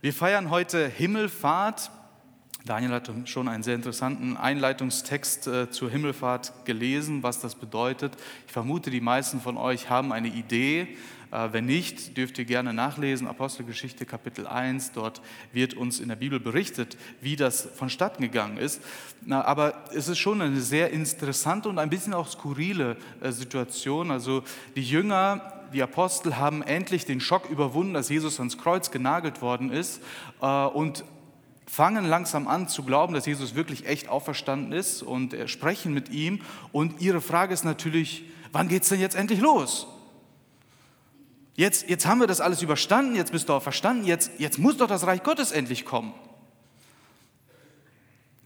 Wir feiern heute Himmelfahrt. Daniel hat schon einen sehr interessanten Einleitungstext äh, zur Himmelfahrt gelesen, was das bedeutet. Ich vermute, die meisten von euch haben eine Idee. Äh, wenn nicht, dürft ihr gerne nachlesen. Apostelgeschichte Kapitel 1, dort wird uns in der Bibel berichtet, wie das vonstatten gegangen ist. Aber es ist schon eine sehr interessante und ein bisschen auch skurrile äh, Situation. Also die Jünger die Apostel haben endlich den Schock überwunden, dass Jesus ans Kreuz genagelt worden ist äh, und fangen langsam an zu glauben, dass Jesus wirklich echt auferstanden ist und sprechen mit ihm. Und ihre Frage ist natürlich, wann geht es denn jetzt endlich los? Jetzt, jetzt haben wir das alles überstanden, jetzt bist du auch verstanden, jetzt, jetzt muss doch das Reich Gottes endlich kommen.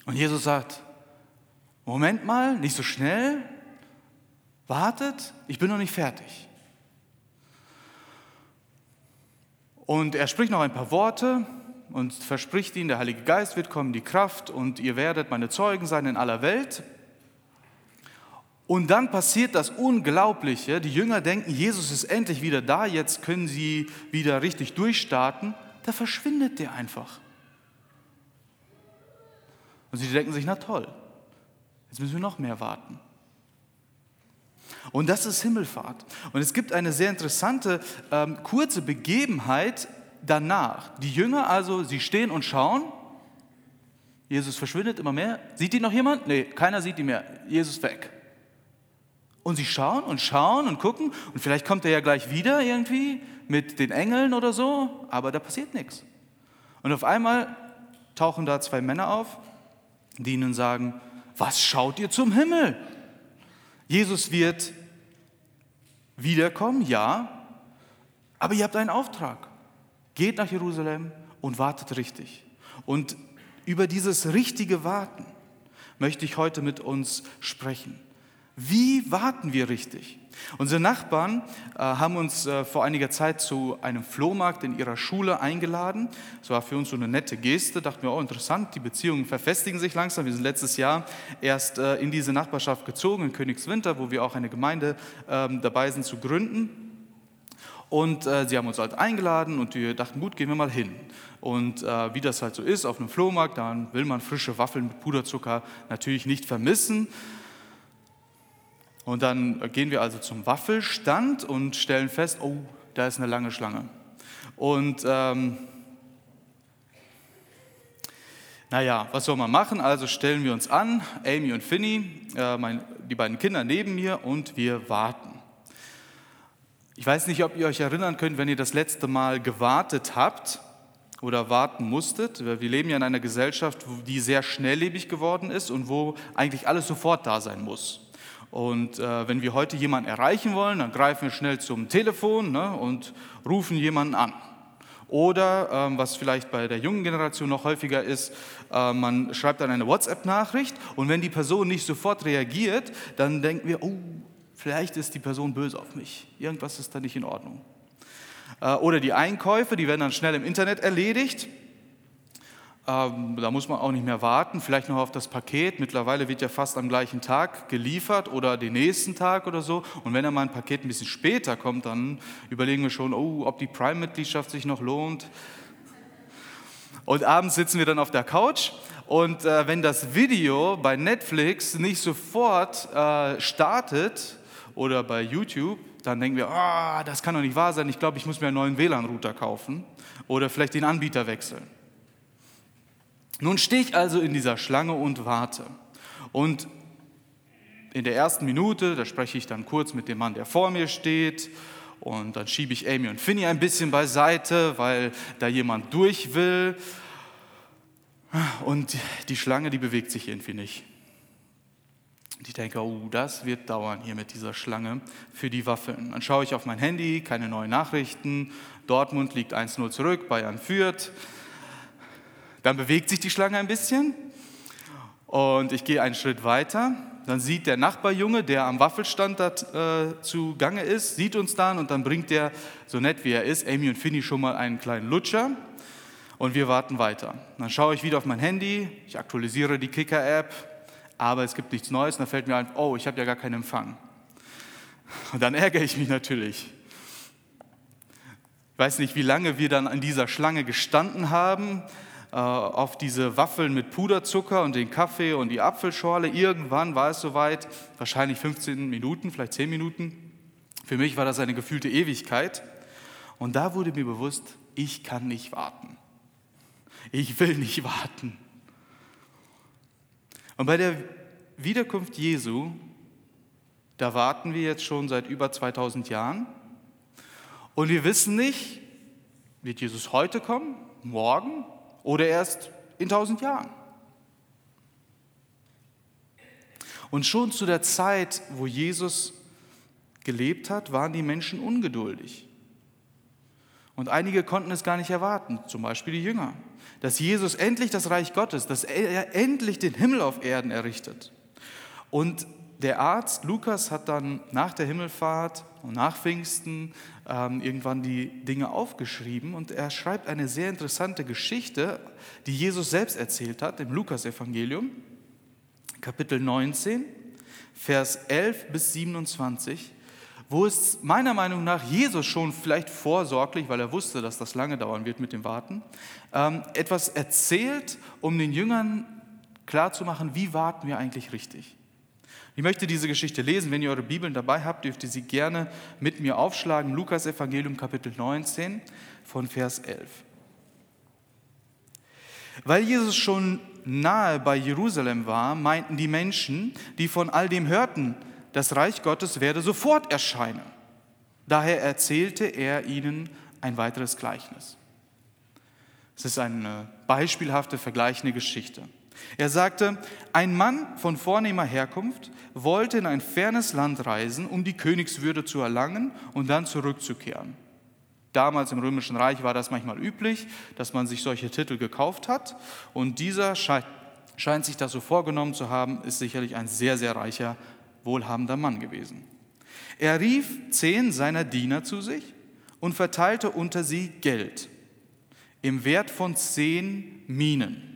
Und Jesus sagt, Moment mal, nicht so schnell, wartet, ich bin noch nicht fertig. Und er spricht noch ein paar Worte und verspricht ihnen, der Heilige Geist wird kommen, die Kraft und ihr werdet meine Zeugen sein in aller Welt. Und dann passiert das Unglaubliche. Die Jünger denken, Jesus ist endlich wieder da, jetzt können sie wieder richtig durchstarten. Da verschwindet der einfach. Und sie denken sich, na toll, jetzt müssen wir noch mehr warten. Und das ist Himmelfahrt. Und es gibt eine sehr interessante, ähm, kurze Begebenheit danach. Die Jünger also, sie stehen und schauen. Jesus verschwindet immer mehr. Sieht ihn noch jemand? Nee, keiner sieht ihn mehr. Jesus weg. Und sie schauen und schauen und gucken. Und vielleicht kommt er ja gleich wieder irgendwie mit den Engeln oder so. Aber da passiert nichts. Und auf einmal tauchen da zwei Männer auf, die ihnen sagen, was schaut ihr zum Himmel? Jesus wird wiederkommen, ja, aber ihr habt einen Auftrag. Geht nach Jerusalem und wartet richtig. Und über dieses richtige Warten möchte ich heute mit uns sprechen. Wie warten wir richtig? Unsere Nachbarn äh, haben uns äh, vor einiger Zeit zu einem Flohmarkt in ihrer Schule eingeladen. Es war für uns so eine nette Geste, dachten wir, oh interessant, die Beziehungen verfestigen sich langsam. Wir sind letztes Jahr erst äh, in diese Nachbarschaft gezogen, in Königswinter, wo wir auch eine Gemeinde ähm, dabei sind zu gründen. Und äh, sie haben uns halt eingeladen und wir dachten, gut, gehen wir mal hin. Und äh, wie das halt so ist auf einem Flohmarkt, dann will man frische Waffeln mit Puderzucker natürlich nicht vermissen. Und dann gehen wir also zum Waffelstand und stellen fest, oh, da ist eine lange Schlange. Und ähm, naja, was soll man machen? Also stellen wir uns an, Amy und Finny, äh, mein, die beiden Kinder neben mir und wir warten. Ich weiß nicht, ob ihr euch erinnern könnt, wenn ihr das letzte Mal gewartet habt oder warten musstet. Wir leben ja in einer Gesellschaft, die sehr schnelllebig geworden ist und wo eigentlich alles sofort da sein muss. Und äh, wenn wir heute jemanden erreichen wollen, dann greifen wir schnell zum Telefon ne, und rufen jemanden an. Oder ähm, was vielleicht bei der jungen Generation noch häufiger ist, äh, man schreibt dann eine WhatsApp-Nachricht und wenn die Person nicht sofort reagiert, dann denken wir, oh, vielleicht ist die Person böse auf mich. Irgendwas ist da nicht in Ordnung. Äh, oder die Einkäufe, die werden dann schnell im Internet erledigt. Ähm, da muss man auch nicht mehr warten, vielleicht noch auf das Paket. Mittlerweile wird ja fast am gleichen Tag geliefert oder den nächsten Tag oder so. Und wenn dann mal ein Paket ein bisschen später kommt, dann überlegen wir schon, oh, ob die Prime-Mitgliedschaft sich noch lohnt. Und abends sitzen wir dann auf der Couch und äh, wenn das Video bei Netflix nicht sofort äh, startet oder bei YouTube, dann denken wir, oh, das kann doch nicht wahr sein, ich glaube, ich muss mir einen neuen WLAN-Router kaufen oder vielleicht den Anbieter wechseln. Nun stehe ich also in dieser Schlange und warte. Und in der ersten Minute, da spreche ich dann kurz mit dem Mann, der vor mir steht. Und dann schiebe ich Amy und Finny ein bisschen beiseite, weil da jemand durch will. Und die Schlange, die bewegt sich irgendwie nicht. Und ich denke, oh, das wird dauern hier mit dieser Schlange für die Waffeln. Dann schaue ich auf mein Handy, keine neuen Nachrichten. Dortmund liegt 1-0 zurück, Bayern führt. Dann bewegt sich die Schlange ein bisschen und ich gehe einen Schritt weiter. Dann sieht der Nachbarjunge, der am Waffelstand da, äh, zu Gange ist, sieht uns dann und dann bringt der, so nett wie er ist, Amy und Finny schon mal einen kleinen Lutscher und wir warten weiter. Dann schaue ich wieder auf mein Handy, ich aktualisiere die Kicker-App, aber es gibt nichts Neues. Und dann fällt mir ein, oh, ich habe ja gar keinen Empfang. Und dann ärgere ich mich natürlich. Ich weiß nicht, wie lange wir dann an dieser Schlange gestanden haben, auf diese Waffeln mit Puderzucker und den Kaffee und die Apfelschorle. Irgendwann war es soweit, wahrscheinlich 15 Minuten, vielleicht 10 Minuten. Für mich war das eine gefühlte Ewigkeit. Und da wurde mir bewusst, ich kann nicht warten. Ich will nicht warten. Und bei der Wiederkunft Jesu, da warten wir jetzt schon seit über 2000 Jahren. Und wir wissen nicht, wird Jesus heute kommen, morgen oder erst in 1000 Jahren. Und schon zu der Zeit, wo Jesus gelebt hat, waren die Menschen ungeduldig. Und einige konnten es gar nicht erwarten, zum Beispiel die Jünger, dass Jesus endlich das Reich Gottes, dass er endlich den Himmel auf Erden errichtet. Und der Arzt Lukas hat dann nach der Himmelfahrt und nach Pfingsten ähm, irgendwann die Dinge aufgeschrieben und er schreibt eine sehr interessante Geschichte, die Jesus selbst erzählt hat im Lukasevangelium, Kapitel 19, Vers 11 bis 27 wo es meiner Meinung nach Jesus schon vielleicht vorsorglich, weil er wusste, dass das lange dauern wird mit dem Warten, ähm, etwas erzählt, um den Jüngern klarzumachen, wie warten wir eigentlich richtig. Ich möchte diese Geschichte lesen. Wenn ihr eure Bibeln dabei habt, dürft ihr sie gerne mit mir aufschlagen. Lukas Evangelium Kapitel 19 von Vers 11. Weil Jesus schon nahe bei Jerusalem war, meinten die Menschen, die von all dem hörten, das Reich Gottes werde sofort erscheinen. Daher erzählte er ihnen ein weiteres Gleichnis. Es ist eine beispielhafte, vergleichende Geschichte. Er sagte, ein Mann von vornehmer Herkunft wollte in ein fernes Land reisen, um die Königswürde zu erlangen und dann zurückzukehren. Damals im Römischen Reich war das manchmal üblich, dass man sich solche Titel gekauft hat. Und dieser scheint, scheint sich das so vorgenommen zu haben, ist sicherlich ein sehr, sehr reicher wohlhabender Mann gewesen. Er rief zehn seiner Diener zu sich und verteilte unter sie Geld im Wert von zehn Minen.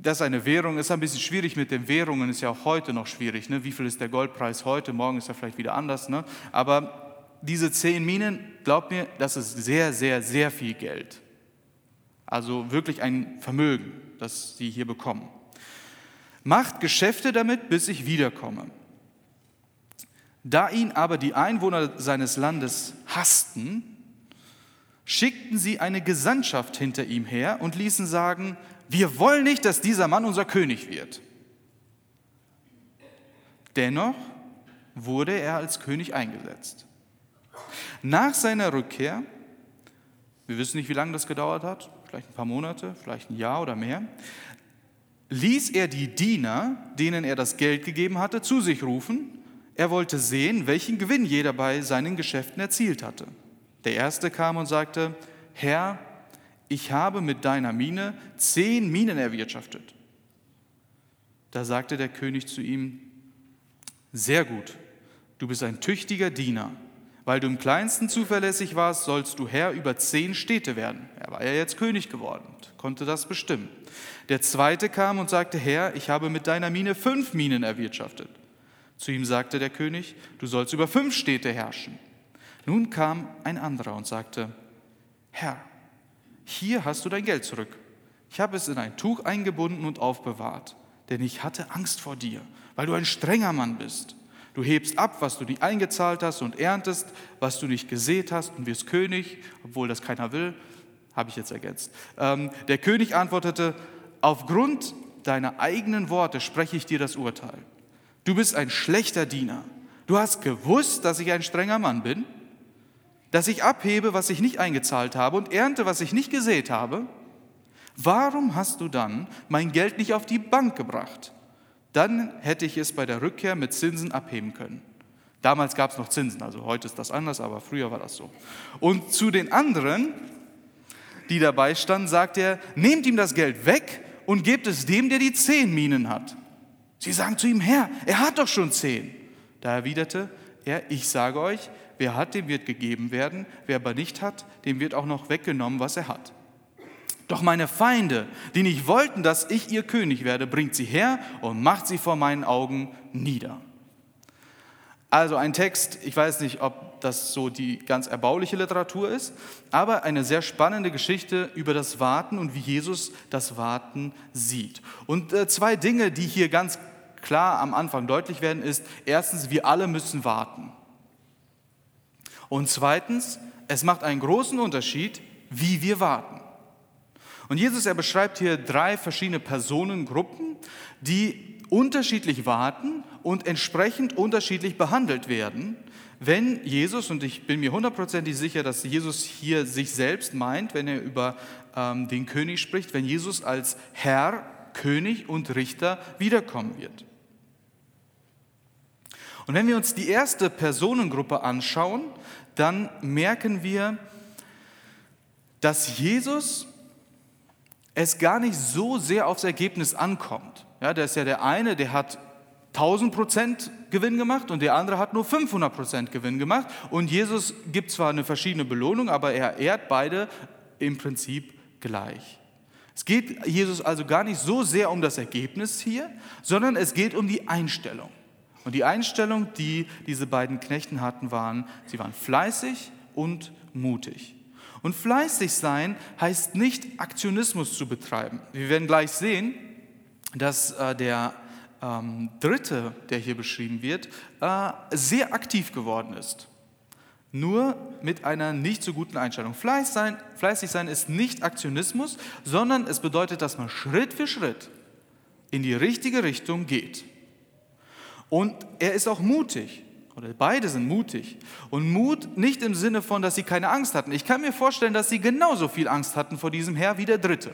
Das ist eine Währung, ist ein bisschen schwierig mit den Währungen, ist ja auch heute noch schwierig. Ne? Wie viel ist der Goldpreis heute? Morgen ist er vielleicht wieder anders. Ne? Aber diese zehn Minen, glaubt mir, das ist sehr, sehr, sehr viel Geld. Also wirklich ein Vermögen, das sie hier bekommen. Macht Geschäfte damit, bis ich wiederkomme. Da ihn aber die Einwohner seines Landes hassten, schickten sie eine Gesandtschaft hinter ihm her und ließen sagen, wir wollen nicht, dass dieser Mann unser König wird. Dennoch wurde er als König eingesetzt. Nach seiner Rückkehr, wir wissen nicht, wie lange das gedauert hat, vielleicht ein paar Monate, vielleicht ein Jahr oder mehr, ließ er die Diener, denen er das Geld gegeben hatte, zu sich rufen. Er wollte sehen, welchen Gewinn jeder bei seinen Geschäften erzielt hatte. Der erste kam und sagte, Herr, ich habe mit deiner Mine zehn Minen erwirtschaftet. Da sagte der König zu ihm, sehr gut, du bist ein tüchtiger Diener. Weil du im kleinsten zuverlässig warst, sollst du Herr über zehn Städte werden. Er war ja jetzt König geworden, konnte das bestimmen. Der zweite kam und sagte, Herr, ich habe mit deiner Mine fünf Minen erwirtschaftet. Zu ihm sagte der König, du sollst über fünf Städte herrschen. Nun kam ein anderer und sagte, Herr, hier hast du dein Geld zurück. Ich habe es in ein Tuch eingebunden und aufbewahrt, denn ich hatte Angst vor dir, weil du ein strenger Mann bist. Du hebst ab, was du nicht eingezahlt hast und erntest, was du nicht gesät hast und wirst König, obwohl das keiner will, habe ich jetzt ergänzt. Ähm, der König antwortete, aufgrund deiner eigenen Worte spreche ich dir das Urteil. Du bist ein schlechter Diener. Du hast gewusst, dass ich ein strenger Mann bin, dass ich abhebe, was ich nicht eingezahlt habe und ernte, was ich nicht gesät habe. Warum hast du dann mein Geld nicht auf die Bank gebracht? dann hätte ich es bei der Rückkehr mit Zinsen abheben können. Damals gab es noch Zinsen, also heute ist das anders, aber früher war das so. Und zu den anderen, die dabei standen, sagt er, nehmt ihm das Geld weg und gebt es dem, der die zehn Minen hat. Sie sagen zu ihm, Herr, er hat doch schon zehn. Da erwiderte er, ich sage euch, wer hat, dem wird gegeben werden, wer aber nicht hat, dem wird auch noch weggenommen, was er hat. Doch meine Feinde, die nicht wollten, dass ich ihr König werde, bringt sie her und macht sie vor meinen Augen nieder. Also ein Text, ich weiß nicht, ob das so die ganz erbauliche Literatur ist, aber eine sehr spannende Geschichte über das Warten und wie Jesus das Warten sieht. Und äh, zwei Dinge, die hier ganz klar am Anfang deutlich werden, ist erstens, wir alle müssen warten. Und zweitens, es macht einen großen Unterschied, wie wir warten. Und Jesus, er beschreibt hier drei verschiedene Personengruppen, die unterschiedlich warten und entsprechend unterschiedlich behandelt werden, wenn Jesus, und ich bin mir hundertprozentig sicher, dass Jesus hier sich selbst meint, wenn er über ähm, den König spricht, wenn Jesus als Herr, König und Richter wiederkommen wird. Und wenn wir uns die erste Personengruppe anschauen, dann merken wir, dass Jesus es gar nicht so sehr aufs Ergebnis ankommt. Ja, da ist ja der eine, der hat 1000 Prozent Gewinn gemacht und der andere hat nur 500 Prozent Gewinn gemacht. Und Jesus gibt zwar eine verschiedene Belohnung, aber er ehrt beide im Prinzip gleich. Es geht Jesus also gar nicht so sehr um das Ergebnis hier, sondern es geht um die Einstellung. Und die Einstellung, die diese beiden Knechten hatten, waren, sie waren fleißig und mutig. Und fleißig sein heißt nicht Aktionismus zu betreiben. Wir werden gleich sehen, dass äh, der ähm, Dritte, der hier beschrieben wird, äh, sehr aktiv geworden ist. Nur mit einer nicht so guten Einstellung. Fleiß sein, fleißig sein ist nicht Aktionismus, sondern es bedeutet, dass man Schritt für Schritt in die richtige Richtung geht. Und er ist auch mutig. Oder beide sind mutig. Und Mut nicht im Sinne von, dass sie keine Angst hatten. Ich kann mir vorstellen, dass sie genauso viel Angst hatten vor diesem Herr wie der Dritte.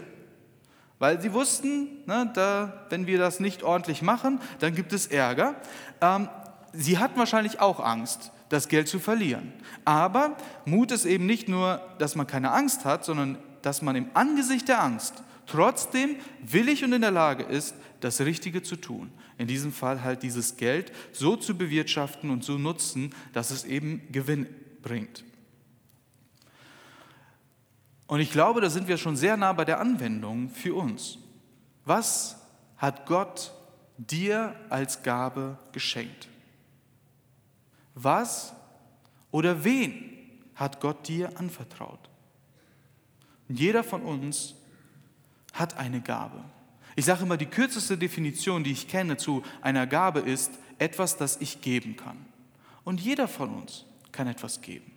Weil sie wussten, ne, da, wenn wir das nicht ordentlich machen, dann gibt es Ärger. Ähm, sie hatten wahrscheinlich auch Angst, das Geld zu verlieren. Aber Mut ist eben nicht nur, dass man keine Angst hat, sondern dass man im Angesicht der Angst trotzdem willig und in der Lage ist, das Richtige zu tun. In diesem Fall halt dieses Geld so zu bewirtschaften und zu nutzen, dass es eben Gewinn bringt. Und ich glaube, da sind wir schon sehr nah bei der Anwendung für uns. Was hat Gott dir als Gabe geschenkt? Was oder wen hat Gott dir anvertraut? Jeder von uns hat eine Gabe. Ich sage immer, die kürzeste Definition, die ich kenne zu einer Gabe ist etwas, das ich geben kann. Und jeder von uns kann etwas geben.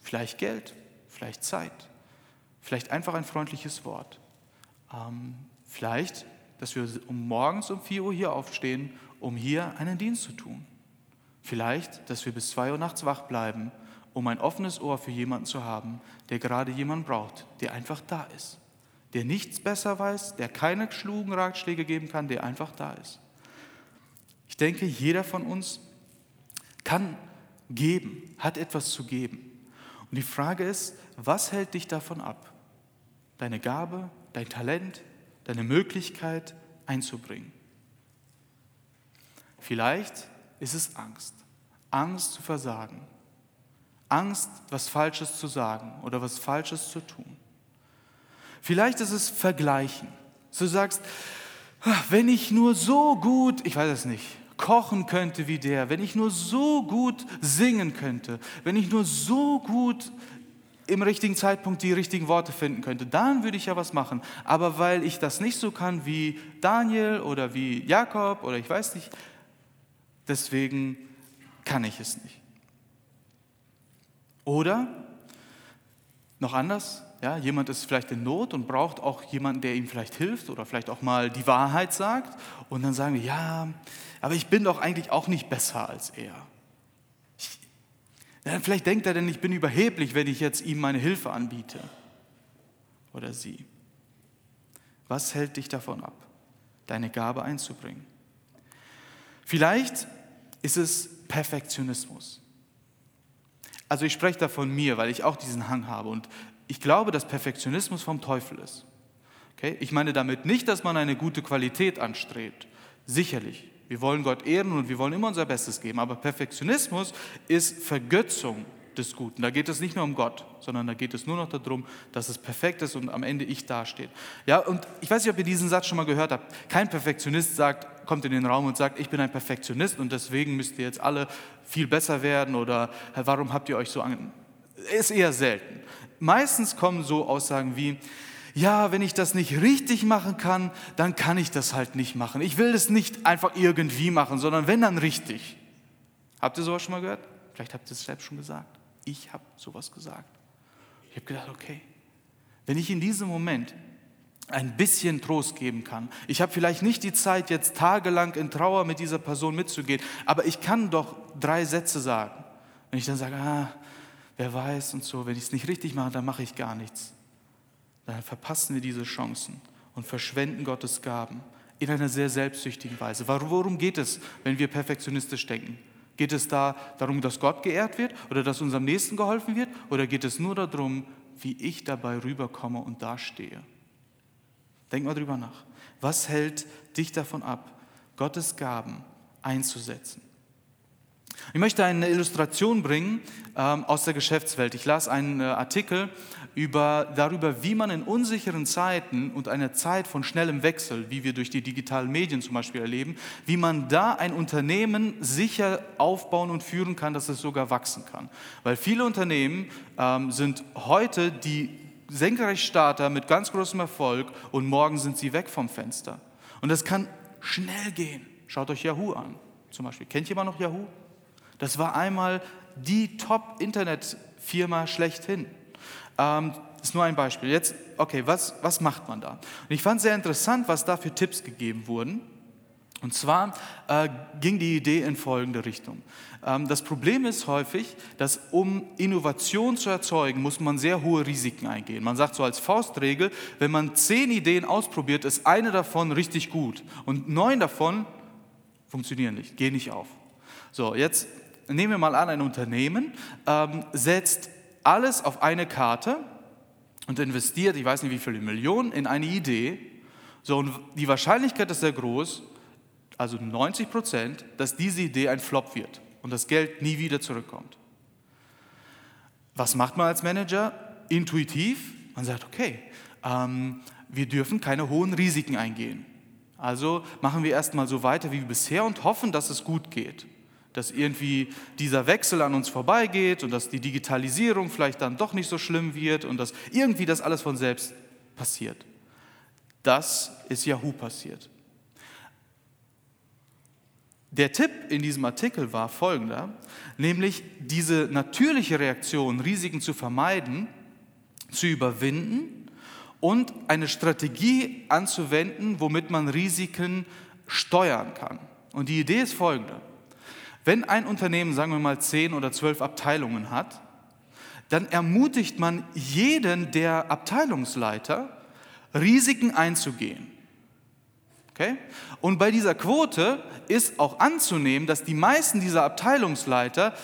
Vielleicht Geld, vielleicht Zeit, vielleicht einfach ein freundliches Wort. Ähm, vielleicht, dass wir morgens um 4 Uhr hier aufstehen, um hier einen Dienst zu tun. Vielleicht, dass wir bis 2 Uhr nachts wach bleiben, um ein offenes Ohr für jemanden zu haben, der gerade jemanden braucht, der einfach da ist. Der nichts besser weiß, der keine schlugen Ratschläge geben kann, der einfach da ist. Ich denke, jeder von uns kann geben, hat etwas zu geben. Und die Frage ist, was hält dich davon ab, deine Gabe, dein Talent, deine Möglichkeit einzubringen? Vielleicht ist es Angst. Angst zu versagen. Angst, was Falsches zu sagen oder was Falsches zu tun. Vielleicht ist es Vergleichen. Du sagst, ah, wenn ich nur so gut, ich weiß es nicht, kochen könnte wie der, wenn ich nur so gut singen könnte, wenn ich nur so gut im richtigen Zeitpunkt die richtigen Worte finden könnte, dann würde ich ja was machen. Aber weil ich das nicht so kann wie Daniel oder wie Jakob oder ich weiß nicht, deswegen kann ich es nicht. Oder noch anders, ja, jemand ist vielleicht in Not und braucht auch jemanden, der ihm vielleicht hilft oder vielleicht auch mal die Wahrheit sagt. Und dann sagen wir, ja, aber ich bin doch eigentlich auch nicht besser als er. Ich, ja, vielleicht denkt er denn, ich bin überheblich, wenn ich jetzt ihm meine Hilfe anbiete. Oder sie. Was hält dich davon ab, deine Gabe einzubringen? Vielleicht ist es Perfektionismus. Also ich spreche da von mir, weil ich auch diesen Hang habe. Und ich glaube, dass Perfektionismus vom Teufel ist. Okay? Ich meine damit nicht, dass man eine gute Qualität anstrebt. Sicherlich. Wir wollen Gott ehren und wir wollen immer unser Bestes geben. Aber Perfektionismus ist Vergötzung des Guten. Da geht es nicht mehr um Gott, sondern da geht es nur noch darum, dass es perfekt ist und am Ende ich dastehe. Ja, und ich weiß nicht, ob ihr diesen Satz schon mal gehört habt. Kein Perfektionist sagt, kommt in den Raum und sagt, ich bin ein Perfektionist und deswegen müsst ihr jetzt alle viel besser werden oder warum habt ihr euch so an. Ist eher selten. Meistens kommen so Aussagen wie, ja, wenn ich das nicht richtig machen kann, dann kann ich das halt nicht machen. Ich will das nicht einfach irgendwie machen, sondern wenn dann richtig. Habt ihr sowas schon mal gehört? Vielleicht habt ihr es selbst schon gesagt. Ich habe sowas gesagt. Ich habe gedacht, okay, wenn ich in diesem Moment ein bisschen Trost geben kann. Ich habe vielleicht nicht die Zeit, jetzt tagelang in Trauer mit dieser Person mitzugehen, aber ich kann doch drei Sätze sagen. Wenn ich dann sage, ah, wer weiß und so, wenn ich es nicht richtig mache, dann mache ich gar nichts dann verpassen wir diese Chancen und verschwenden Gottes Gaben in einer sehr selbstsüchtigen Weise. Worum geht es, wenn wir perfektionistisch denken? Geht es da darum, dass Gott geehrt wird oder dass unserem Nächsten geholfen wird? Oder geht es nur darum, wie ich dabei rüberkomme und dastehe? Denk mal drüber nach. Was hält dich davon ab, Gottes Gaben einzusetzen? Ich möchte eine Illustration bringen ähm, aus der Geschäftswelt. Ich las einen äh, Artikel über, darüber, wie man in unsicheren Zeiten und einer Zeit von schnellem Wechsel, wie wir durch die digitalen Medien zum Beispiel erleben, wie man da ein Unternehmen sicher aufbauen und führen kann, dass es sogar wachsen kann. Weil viele Unternehmen ähm, sind heute die Senkrechtstarter mit ganz großem Erfolg und morgen sind sie weg vom Fenster. Und das kann schnell gehen. Schaut euch Yahoo an, zum Beispiel. Kennt jemand noch Yahoo? Das war einmal die Top-Internet-Firma schlechthin. Ähm, ist nur ein Beispiel. Jetzt, okay, was, was macht man da? Und ich fand sehr interessant, was da für Tipps gegeben wurden. Und zwar äh, ging die Idee in folgende Richtung. Ähm, das Problem ist häufig, dass um Innovation zu erzeugen, muss man sehr hohe Risiken eingehen. Man sagt so als Faustregel, wenn man zehn Ideen ausprobiert, ist eine davon richtig gut und neun davon funktionieren nicht, gehen nicht auf. So, jetzt nehmen wir mal an, ein Unternehmen ähm, setzt alles auf eine Karte und investiert, ich weiß nicht wie viele Millionen, in eine Idee. So, und die Wahrscheinlichkeit ist sehr groß, also 90 Prozent, dass diese Idee ein Flop wird und das Geld nie wieder zurückkommt. Was macht man als Manager? Intuitiv, man sagt, okay, ähm, wir dürfen keine hohen Risiken eingehen. Also machen wir erstmal so weiter wie bisher und hoffen, dass es gut geht dass irgendwie dieser Wechsel an uns vorbeigeht und dass die Digitalisierung vielleicht dann doch nicht so schlimm wird und dass irgendwie das alles von selbst passiert. Das ist Yahoo passiert. Der Tipp in diesem Artikel war folgender, nämlich diese natürliche Reaktion, Risiken zu vermeiden, zu überwinden und eine Strategie anzuwenden, womit man Risiken steuern kann. Und die Idee ist folgende. Wenn ein Unternehmen, sagen wir mal, zehn oder zwölf Abteilungen hat, dann ermutigt man jeden der Abteilungsleiter, Risiken einzugehen. Okay? Und bei dieser Quote ist auch anzunehmen, dass die meisten dieser Abteilungsleiter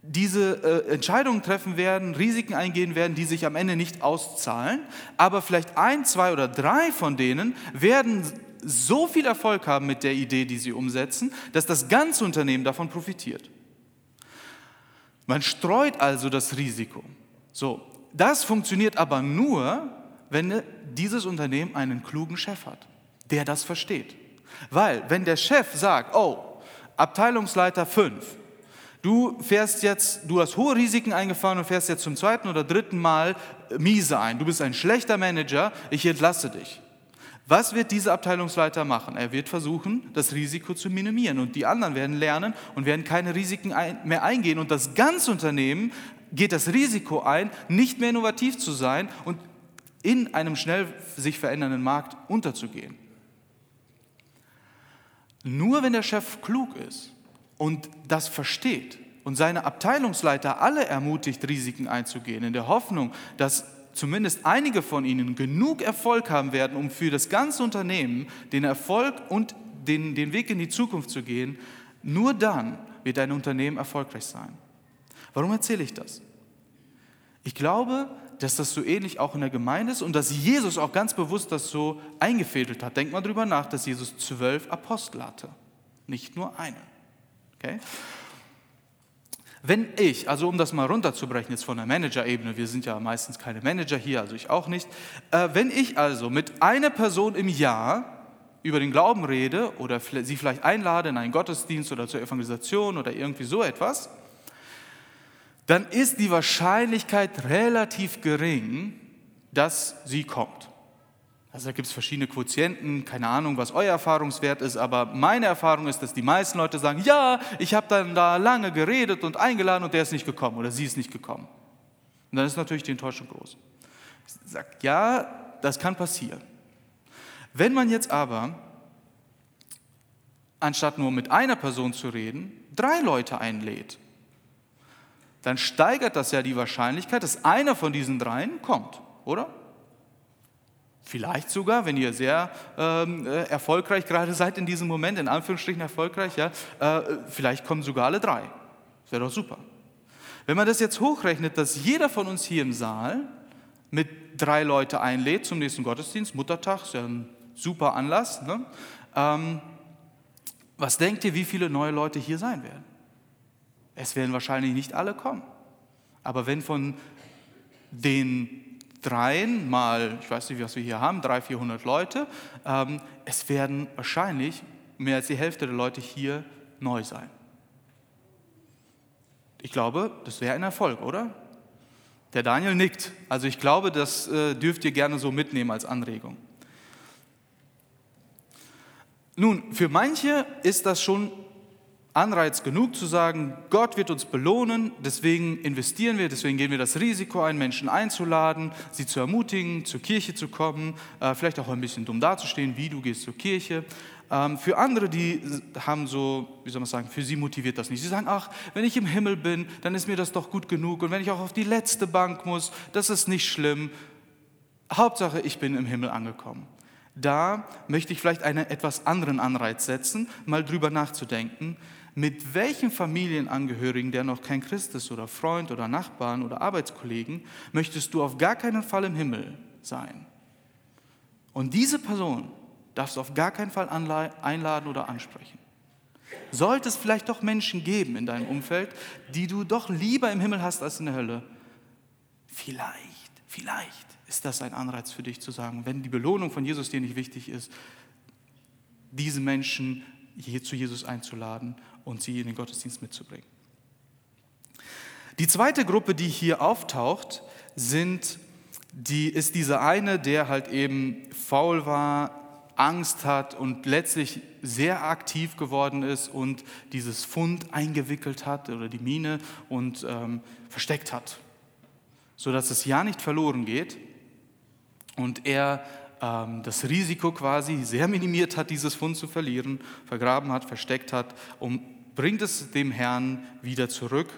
diese äh, Entscheidungen treffen werden, Risiken eingehen werden, die sich am Ende nicht auszahlen, aber vielleicht ein, zwei oder drei von denen werden so viel Erfolg haben mit der Idee, die sie umsetzen, dass das ganze Unternehmen davon profitiert. Man streut also das Risiko. So, das funktioniert aber nur, wenn dieses Unternehmen einen klugen Chef hat, der das versteht. Weil, wenn der Chef sagt, oh, Abteilungsleiter 5, du fährst jetzt, du hast hohe Risiken eingefahren und fährst jetzt zum zweiten oder dritten Mal miese ein, du bist ein schlechter Manager, ich entlasse dich. Was wird dieser Abteilungsleiter machen? Er wird versuchen, das Risiko zu minimieren und die anderen werden lernen und werden keine Risiken mehr eingehen und das ganze Unternehmen geht das Risiko ein, nicht mehr innovativ zu sein und in einem schnell sich verändernden Markt unterzugehen. Nur wenn der Chef klug ist und das versteht und seine Abteilungsleiter alle ermutigt, Risiken einzugehen, in der Hoffnung, dass zumindest einige von ihnen genug Erfolg haben werden, um für das ganze Unternehmen den Erfolg und den, den Weg in die Zukunft zu gehen, nur dann wird ein Unternehmen erfolgreich sein. Warum erzähle ich das? Ich glaube, dass das so ähnlich auch in der Gemeinde ist und dass Jesus auch ganz bewusst das so eingefädelt hat. Denkt mal drüber nach, dass Jesus zwölf Apostel hatte, nicht nur einen. Okay? Wenn ich, also um das mal runterzubrechen jetzt von der Manager-Ebene, wir sind ja meistens keine Manager hier, also ich auch nicht, äh, wenn ich also mit einer Person im Jahr über den Glauben rede oder sie vielleicht einlade in einen Gottesdienst oder zur Evangelisation oder irgendwie so etwas, dann ist die Wahrscheinlichkeit relativ gering, dass sie kommt. Also da gibt es verschiedene Quotienten, keine Ahnung, was euer Erfahrungswert ist, aber meine Erfahrung ist, dass die meisten Leute sagen, ja, ich habe dann da lange geredet und eingeladen und der ist nicht gekommen oder sie ist nicht gekommen. Und dann ist natürlich die Enttäuschung groß. Sage, ja, das kann passieren. Wenn man jetzt aber, anstatt nur mit einer Person zu reden, drei Leute einlädt, dann steigert das ja die Wahrscheinlichkeit, dass einer von diesen dreien kommt, oder? Vielleicht sogar, wenn ihr sehr ähm, äh, erfolgreich gerade seid in diesem Moment, in Anführungsstrichen erfolgreich, ja, äh, vielleicht kommen sogar alle drei. Das wäre doch super. Wenn man das jetzt hochrechnet, dass jeder von uns hier im Saal mit drei Leute einlädt zum nächsten Gottesdienst, Muttertag, ist ja ein super Anlass. Ne? Ähm, was denkt ihr, wie viele neue Leute hier sein werden? Es werden wahrscheinlich nicht alle kommen. Aber wenn von den dreien mal, ich weiß nicht, was wir hier haben, 300, 400 Leute, ähm, es werden wahrscheinlich mehr als die Hälfte der Leute hier neu sein. Ich glaube, das wäre ein Erfolg, oder? Der Daniel nickt. Also ich glaube, das äh, dürft ihr gerne so mitnehmen als Anregung. Nun, für manche ist das schon Anreiz genug zu sagen, Gott wird uns belohnen, deswegen investieren wir, deswegen gehen wir das Risiko ein, Menschen einzuladen, sie zu ermutigen, zur Kirche zu kommen, äh, vielleicht auch ein bisschen dumm dazustehen, wie du gehst zur Kirche. Ähm, für andere, die haben so, wie soll man sagen, für sie motiviert das nicht. Sie sagen, ach, wenn ich im Himmel bin, dann ist mir das doch gut genug und wenn ich auch auf die letzte Bank muss, das ist nicht schlimm. Hauptsache, ich bin im Himmel angekommen. Da möchte ich vielleicht einen etwas anderen Anreiz setzen, mal drüber nachzudenken, mit welchem Familienangehörigen, der noch kein Christ ist oder Freund oder Nachbarn oder Arbeitskollegen, möchtest du auf gar keinen Fall im Himmel sein? Und diese Person darfst du auf gar keinen Fall einladen oder ansprechen. Sollte es vielleicht doch Menschen geben in deinem Umfeld, die du doch lieber im Himmel hast als in der Hölle? Vielleicht, vielleicht ist das ein Anreiz für dich zu sagen, wenn die Belohnung von Jesus dir nicht wichtig ist, diese Menschen zu Jesus einzuladen und sie in den Gottesdienst mitzubringen. Die zweite Gruppe, die hier auftaucht, sind die, ist dieser eine, der halt eben faul war, Angst hat und letztlich sehr aktiv geworden ist und dieses Fund eingewickelt hat oder die Mine und ähm, versteckt hat, sodass es ja nicht verloren geht und er ähm, das Risiko quasi sehr minimiert hat, dieses Fund zu verlieren, vergraben hat, versteckt hat und bringt es dem Herrn wieder zurück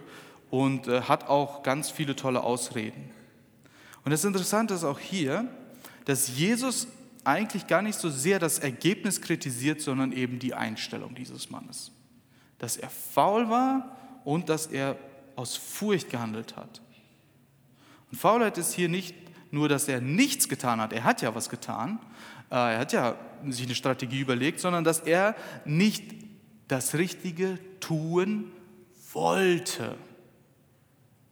und äh, hat auch ganz viele tolle Ausreden. Und das Interessante ist auch hier, dass Jesus eigentlich gar nicht so sehr das Ergebnis kritisiert, sondern eben die Einstellung dieses Mannes. Dass er faul war und dass er aus Furcht gehandelt hat. Und Faulheit ist hier nicht nur, dass er nichts getan hat, er hat ja was getan, äh, er hat ja sich eine Strategie überlegt, sondern dass er nicht das Richtige tun wollte.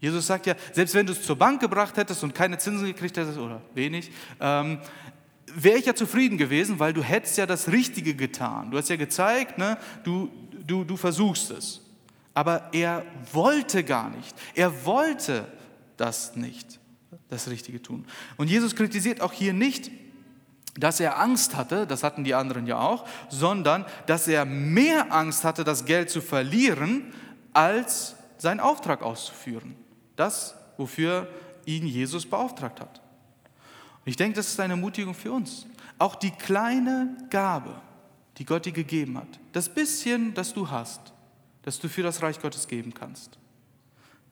Jesus sagt ja, selbst wenn du es zur Bank gebracht hättest und keine Zinsen gekriegt hättest oder wenig, ähm, wäre ich ja zufrieden gewesen, weil du hättest ja das Richtige getan. Du hast ja gezeigt, ne, du, du, du versuchst es. Aber er wollte gar nicht. Er wollte das nicht, das Richtige tun. Und Jesus kritisiert auch hier nicht, dass er Angst hatte, das hatten die anderen ja auch, sondern dass er mehr Angst hatte, das Geld zu verlieren, als seinen Auftrag auszuführen. Das, wofür ihn Jesus beauftragt hat. Und ich denke, das ist eine Ermutigung für uns. Auch die kleine Gabe, die Gott dir gegeben hat, das bisschen, das du hast, das du für das Reich Gottes geben kannst,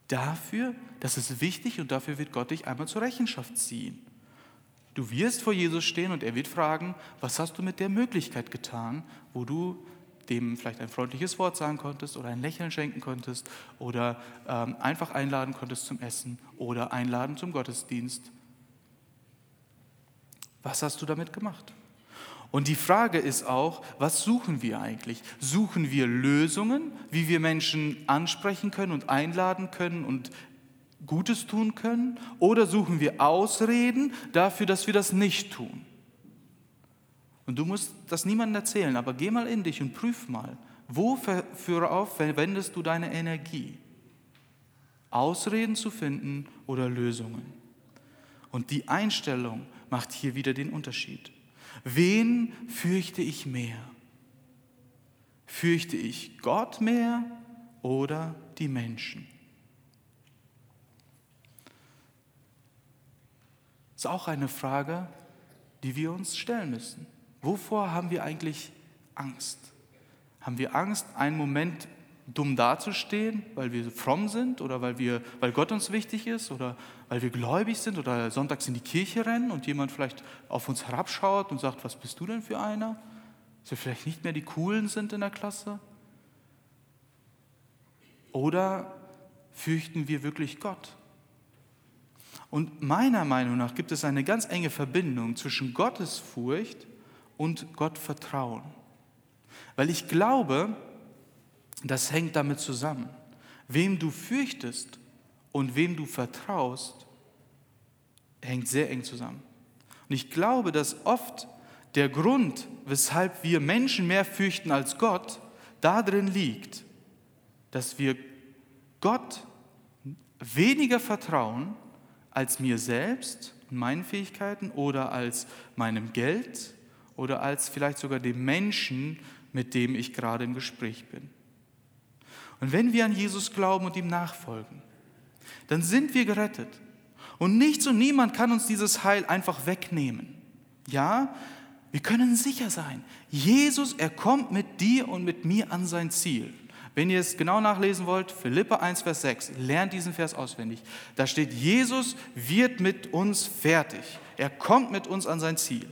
dafür, das ist wichtig und dafür wird Gott dich einmal zur Rechenschaft ziehen. Du wirst vor Jesus stehen und er wird fragen, was hast du mit der Möglichkeit getan, wo du dem vielleicht ein freundliches Wort sagen konntest oder ein Lächeln schenken konntest oder ähm, einfach einladen konntest zum Essen oder einladen zum Gottesdienst. Was hast du damit gemacht? Und die Frage ist auch, was suchen wir eigentlich? Suchen wir Lösungen, wie wir Menschen ansprechen können und einladen können und Gutes tun können? Oder suchen wir Ausreden dafür, dass wir das nicht tun? Und du musst das niemandem erzählen, aber geh mal in dich und prüf mal, wofür verwendest du deine Energie? Ausreden zu finden oder Lösungen? Und die Einstellung macht hier wieder den Unterschied. Wen fürchte ich mehr? Fürchte ich Gott mehr oder die Menschen? Ist auch eine Frage, die wir uns stellen müssen. Wovor haben wir eigentlich Angst? Haben wir Angst, einen Moment dumm dazustehen, weil wir fromm sind oder weil, wir, weil Gott uns wichtig ist oder weil wir gläubig sind oder sonntags in die Kirche rennen und jemand vielleicht auf uns herabschaut und sagt, was bist du denn für einer? Dass wir vielleicht nicht mehr die Coolen sind in der Klasse? Oder fürchten wir wirklich Gott? Und meiner Meinung nach gibt es eine ganz enge Verbindung zwischen Gottesfurcht und Gottvertrauen. Weil ich glaube, das hängt damit zusammen. Wem du fürchtest und wem du vertraust, hängt sehr eng zusammen. Und ich glaube, dass oft der Grund, weshalb wir Menschen mehr fürchten als Gott, darin liegt, dass wir Gott weniger vertrauen als mir selbst und meinen Fähigkeiten oder als meinem Geld oder als vielleicht sogar dem Menschen, mit dem ich gerade im Gespräch bin. Und wenn wir an Jesus glauben und ihm nachfolgen, dann sind wir gerettet. Und nichts und niemand kann uns dieses Heil einfach wegnehmen. Ja, wir können sicher sein, Jesus, er kommt mit dir und mit mir an sein Ziel. Wenn ihr es genau nachlesen wollt, Philippa 1, Vers 6, lernt diesen Vers auswendig. Da steht, Jesus wird mit uns fertig. Er kommt mit uns an sein Ziel.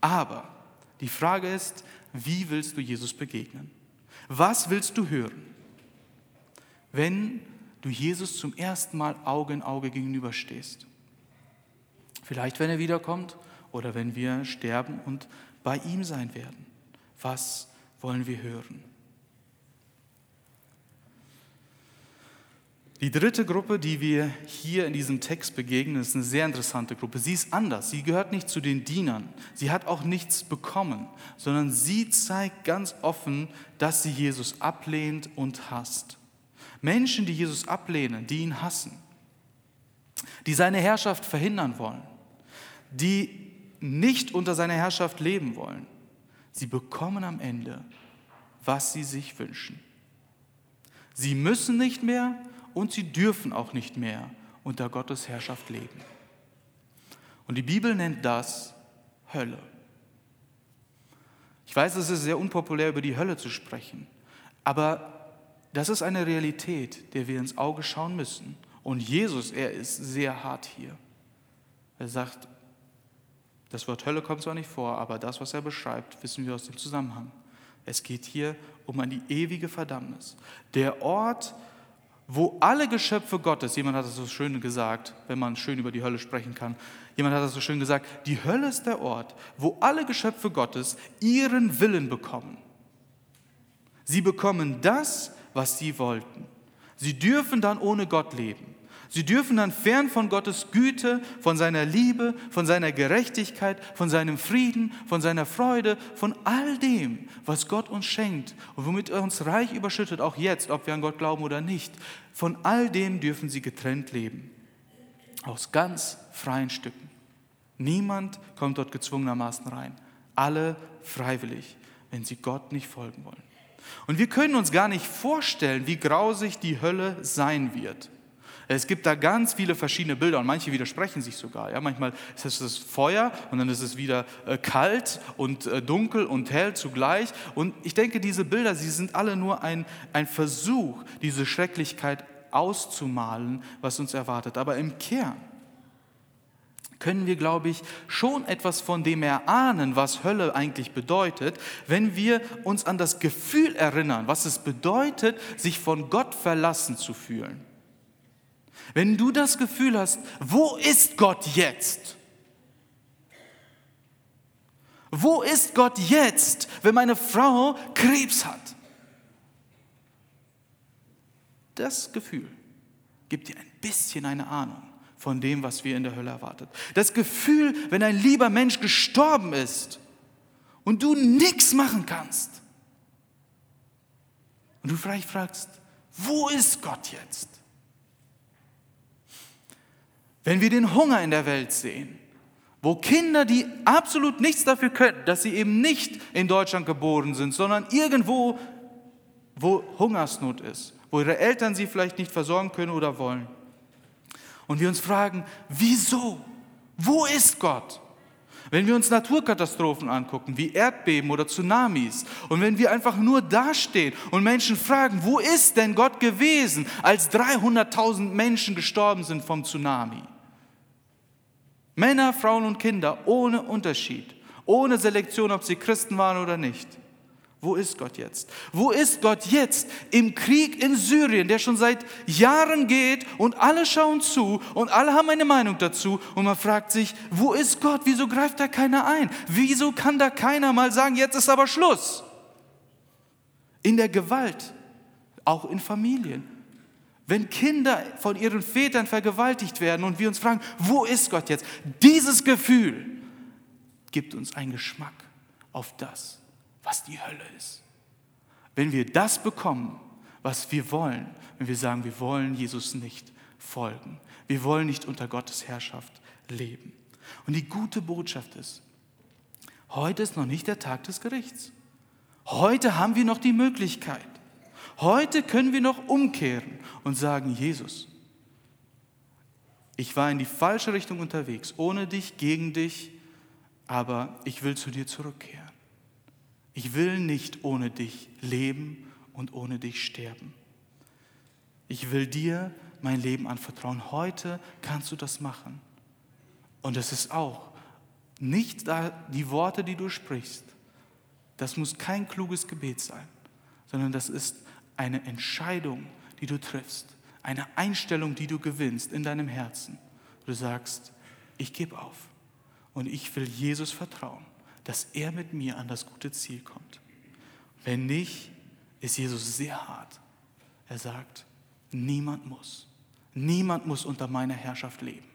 Aber die Frage ist, wie willst du Jesus begegnen? Was willst du hören? wenn du Jesus zum ersten Mal Auge in Auge gegenüberstehst. Vielleicht, wenn er wiederkommt oder wenn wir sterben und bei ihm sein werden. Was wollen wir hören? Die dritte Gruppe, die wir hier in diesem Text begegnen, ist eine sehr interessante Gruppe. Sie ist anders. Sie gehört nicht zu den Dienern. Sie hat auch nichts bekommen, sondern sie zeigt ganz offen, dass sie Jesus ablehnt und hasst. Menschen, die Jesus ablehnen, die ihn hassen, die seine Herrschaft verhindern wollen, die nicht unter seiner Herrschaft leben wollen, sie bekommen am Ende, was sie sich wünschen. Sie müssen nicht mehr und sie dürfen auch nicht mehr unter Gottes Herrschaft leben. Und die Bibel nennt das Hölle. Ich weiß, es ist sehr unpopulär, über die Hölle zu sprechen, aber das ist eine Realität, der wir ins Auge schauen müssen. Und Jesus, er ist sehr hart hier. Er sagt, das Wort Hölle kommt zwar nicht vor, aber das, was er beschreibt, wissen wir aus dem Zusammenhang. Es geht hier um eine ewige Verdammnis. Der Ort, wo alle Geschöpfe Gottes, jemand hat das so schön gesagt, wenn man schön über die Hölle sprechen kann, jemand hat das so schön gesagt, die Hölle ist der Ort, wo alle Geschöpfe Gottes ihren Willen bekommen. Sie bekommen das, was sie wollten. Sie dürfen dann ohne Gott leben. Sie dürfen dann fern von Gottes Güte, von seiner Liebe, von seiner Gerechtigkeit, von seinem Frieden, von seiner Freude, von all dem, was Gott uns schenkt und womit er uns reich überschüttet, auch jetzt, ob wir an Gott glauben oder nicht. Von all dem dürfen sie getrennt leben. Aus ganz freien Stücken. Niemand kommt dort gezwungenermaßen rein. Alle freiwillig, wenn sie Gott nicht folgen wollen. Und wir können uns gar nicht vorstellen, wie grausig die Hölle sein wird. Es gibt da ganz viele verschiedene Bilder und manche widersprechen sich sogar. Ja, manchmal ist es Feuer und dann ist es wieder äh, kalt und äh, dunkel und hell zugleich. Und ich denke, diese Bilder, sie sind alle nur ein, ein Versuch, diese Schrecklichkeit auszumalen, was uns erwartet. Aber im Kern können wir, glaube ich, schon etwas von dem erahnen, was Hölle eigentlich bedeutet, wenn wir uns an das Gefühl erinnern, was es bedeutet, sich von Gott verlassen zu fühlen. Wenn du das Gefühl hast, wo ist Gott jetzt? Wo ist Gott jetzt, wenn meine Frau Krebs hat? Das Gefühl gibt dir ein bisschen eine Ahnung von dem, was wir in der Hölle erwartet. Das Gefühl, wenn ein lieber Mensch gestorben ist und du nichts machen kannst. Und du vielleicht fragst, wo ist Gott jetzt? Wenn wir den Hunger in der Welt sehen, wo Kinder, die absolut nichts dafür können, dass sie eben nicht in Deutschland geboren sind, sondern irgendwo, wo Hungersnot ist, wo ihre Eltern sie vielleicht nicht versorgen können oder wollen. Und wir uns fragen, wieso? Wo ist Gott? Wenn wir uns Naturkatastrophen angucken, wie Erdbeben oder Tsunamis, und wenn wir einfach nur dastehen und Menschen fragen, wo ist denn Gott gewesen, als 300.000 Menschen gestorben sind vom Tsunami? Männer, Frauen und Kinder ohne Unterschied, ohne Selektion, ob sie Christen waren oder nicht. Wo ist Gott jetzt? Wo ist Gott jetzt im Krieg in Syrien, der schon seit Jahren geht und alle schauen zu und alle haben eine Meinung dazu und man fragt sich, wo ist Gott? Wieso greift da keiner ein? Wieso kann da keiner mal sagen, jetzt ist aber Schluss? In der Gewalt, auch in Familien. Wenn Kinder von ihren Vätern vergewaltigt werden und wir uns fragen, wo ist Gott jetzt? Dieses Gefühl gibt uns einen Geschmack auf das, was die Hölle ist. Wenn wir das bekommen, was wir wollen, wenn wir sagen, wir wollen Jesus nicht folgen, wir wollen nicht unter Gottes Herrschaft leben. Und die gute Botschaft ist, heute ist noch nicht der Tag des Gerichts. Heute haben wir noch die Möglichkeit. Heute können wir noch umkehren und sagen, Jesus, ich war in die falsche Richtung unterwegs, ohne dich, gegen dich, aber ich will zu dir zurückkehren. Ich will nicht ohne dich leben und ohne dich sterben. Ich will dir mein Leben anvertrauen. Heute kannst du das machen. Und es ist auch nicht die Worte, die du sprichst. Das muss kein kluges Gebet sein, sondern das ist eine Entscheidung, die du triffst, eine Einstellung, die du gewinnst in deinem Herzen. Du sagst, ich gebe auf und ich will Jesus vertrauen dass er mit mir an das gute Ziel kommt. Wenn nicht, ist Jesus sehr hart. Er sagt, niemand muss, niemand muss unter meiner Herrschaft leben.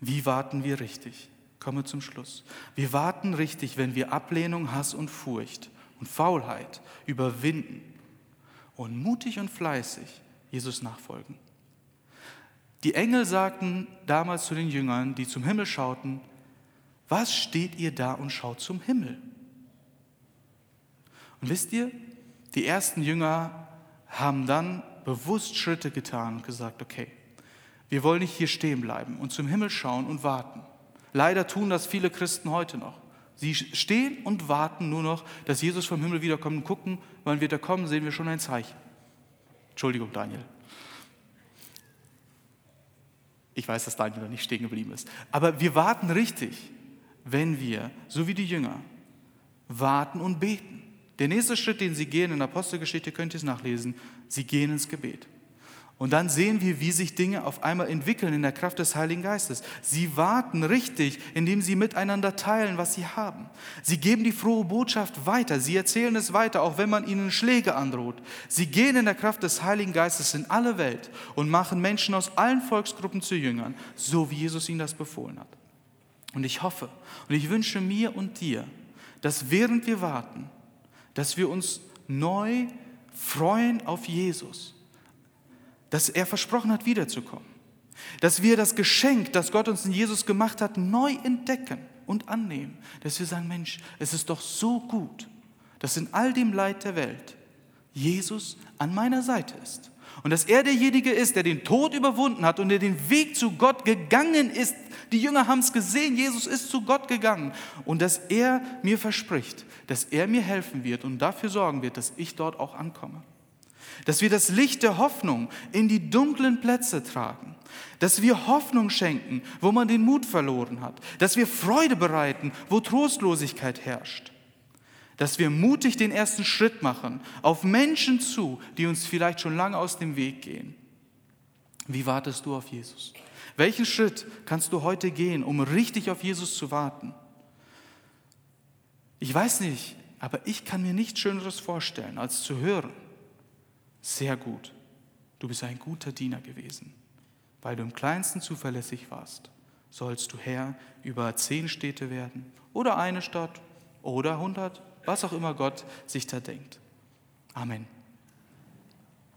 Wie warten wir richtig? Komme zum Schluss. Wir warten richtig, wenn wir Ablehnung, Hass und Furcht und Faulheit überwinden und mutig und fleißig Jesus nachfolgen. Die Engel sagten damals zu den Jüngern, die zum Himmel schauten, was steht ihr da und schaut zum Himmel? Und wisst ihr, die ersten Jünger haben dann bewusst Schritte getan und gesagt, okay, wir wollen nicht hier stehen bleiben und zum Himmel schauen und warten. Leider tun das viele Christen heute noch. Sie stehen und warten nur noch, dass Jesus vom Himmel wiederkommt und gucken, wann wird er kommen, sehen wir schon ein Zeichen. Entschuldigung, Daniel. Ich weiß, dass Daniel noch nicht stehen geblieben ist. Aber wir warten richtig, wenn wir, so wie die Jünger, warten und beten. Der nächste Schritt, den sie gehen in der Apostelgeschichte, könnt ihr es nachlesen, sie gehen ins Gebet. Und dann sehen wir, wie sich Dinge auf einmal entwickeln in der Kraft des Heiligen Geistes. Sie warten richtig, indem sie miteinander teilen, was sie haben. Sie geben die frohe Botschaft weiter. Sie erzählen es weiter, auch wenn man ihnen Schläge androht. Sie gehen in der Kraft des Heiligen Geistes in alle Welt und machen Menschen aus allen Volksgruppen zu Jüngern, so wie Jesus ihnen das befohlen hat. Und ich hoffe und ich wünsche mir und dir, dass während wir warten, dass wir uns neu freuen auf Jesus dass er versprochen hat, wiederzukommen. Dass wir das Geschenk, das Gott uns in Jesus gemacht hat, neu entdecken und annehmen. Dass wir sagen, Mensch, es ist doch so gut, dass in all dem Leid der Welt Jesus an meiner Seite ist. Und dass er derjenige ist, der den Tod überwunden hat und der den Weg zu Gott gegangen ist. Die Jünger haben es gesehen, Jesus ist zu Gott gegangen. Und dass er mir verspricht, dass er mir helfen wird und dafür sorgen wird, dass ich dort auch ankomme dass wir das Licht der Hoffnung in die dunklen Plätze tragen, dass wir Hoffnung schenken, wo man den Mut verloren hat, dass wir Freude bereiten, wo Trostlosigkeit herrscht, dass wir mutig den ersten Schritt machen auf Menschen zu, die uns vielleicht schon lange aus dem Weg gehen Wie wartest du auf Jesus? Welchen Schritt kannst du heute gehen, um richtig auf Jesus zu warten? Ich weiß nicht, aber ich kann mir nichts Schöneres vorstellen, als zu hören. Sehr gut, du bist ein guter Diener gewesen. Weil du im kleinsten zuverlässig warst, sollst du Herr über zehn Städte werden oder eine Stadt oder hundert, was auch immer Gott sich da denkt. Amen.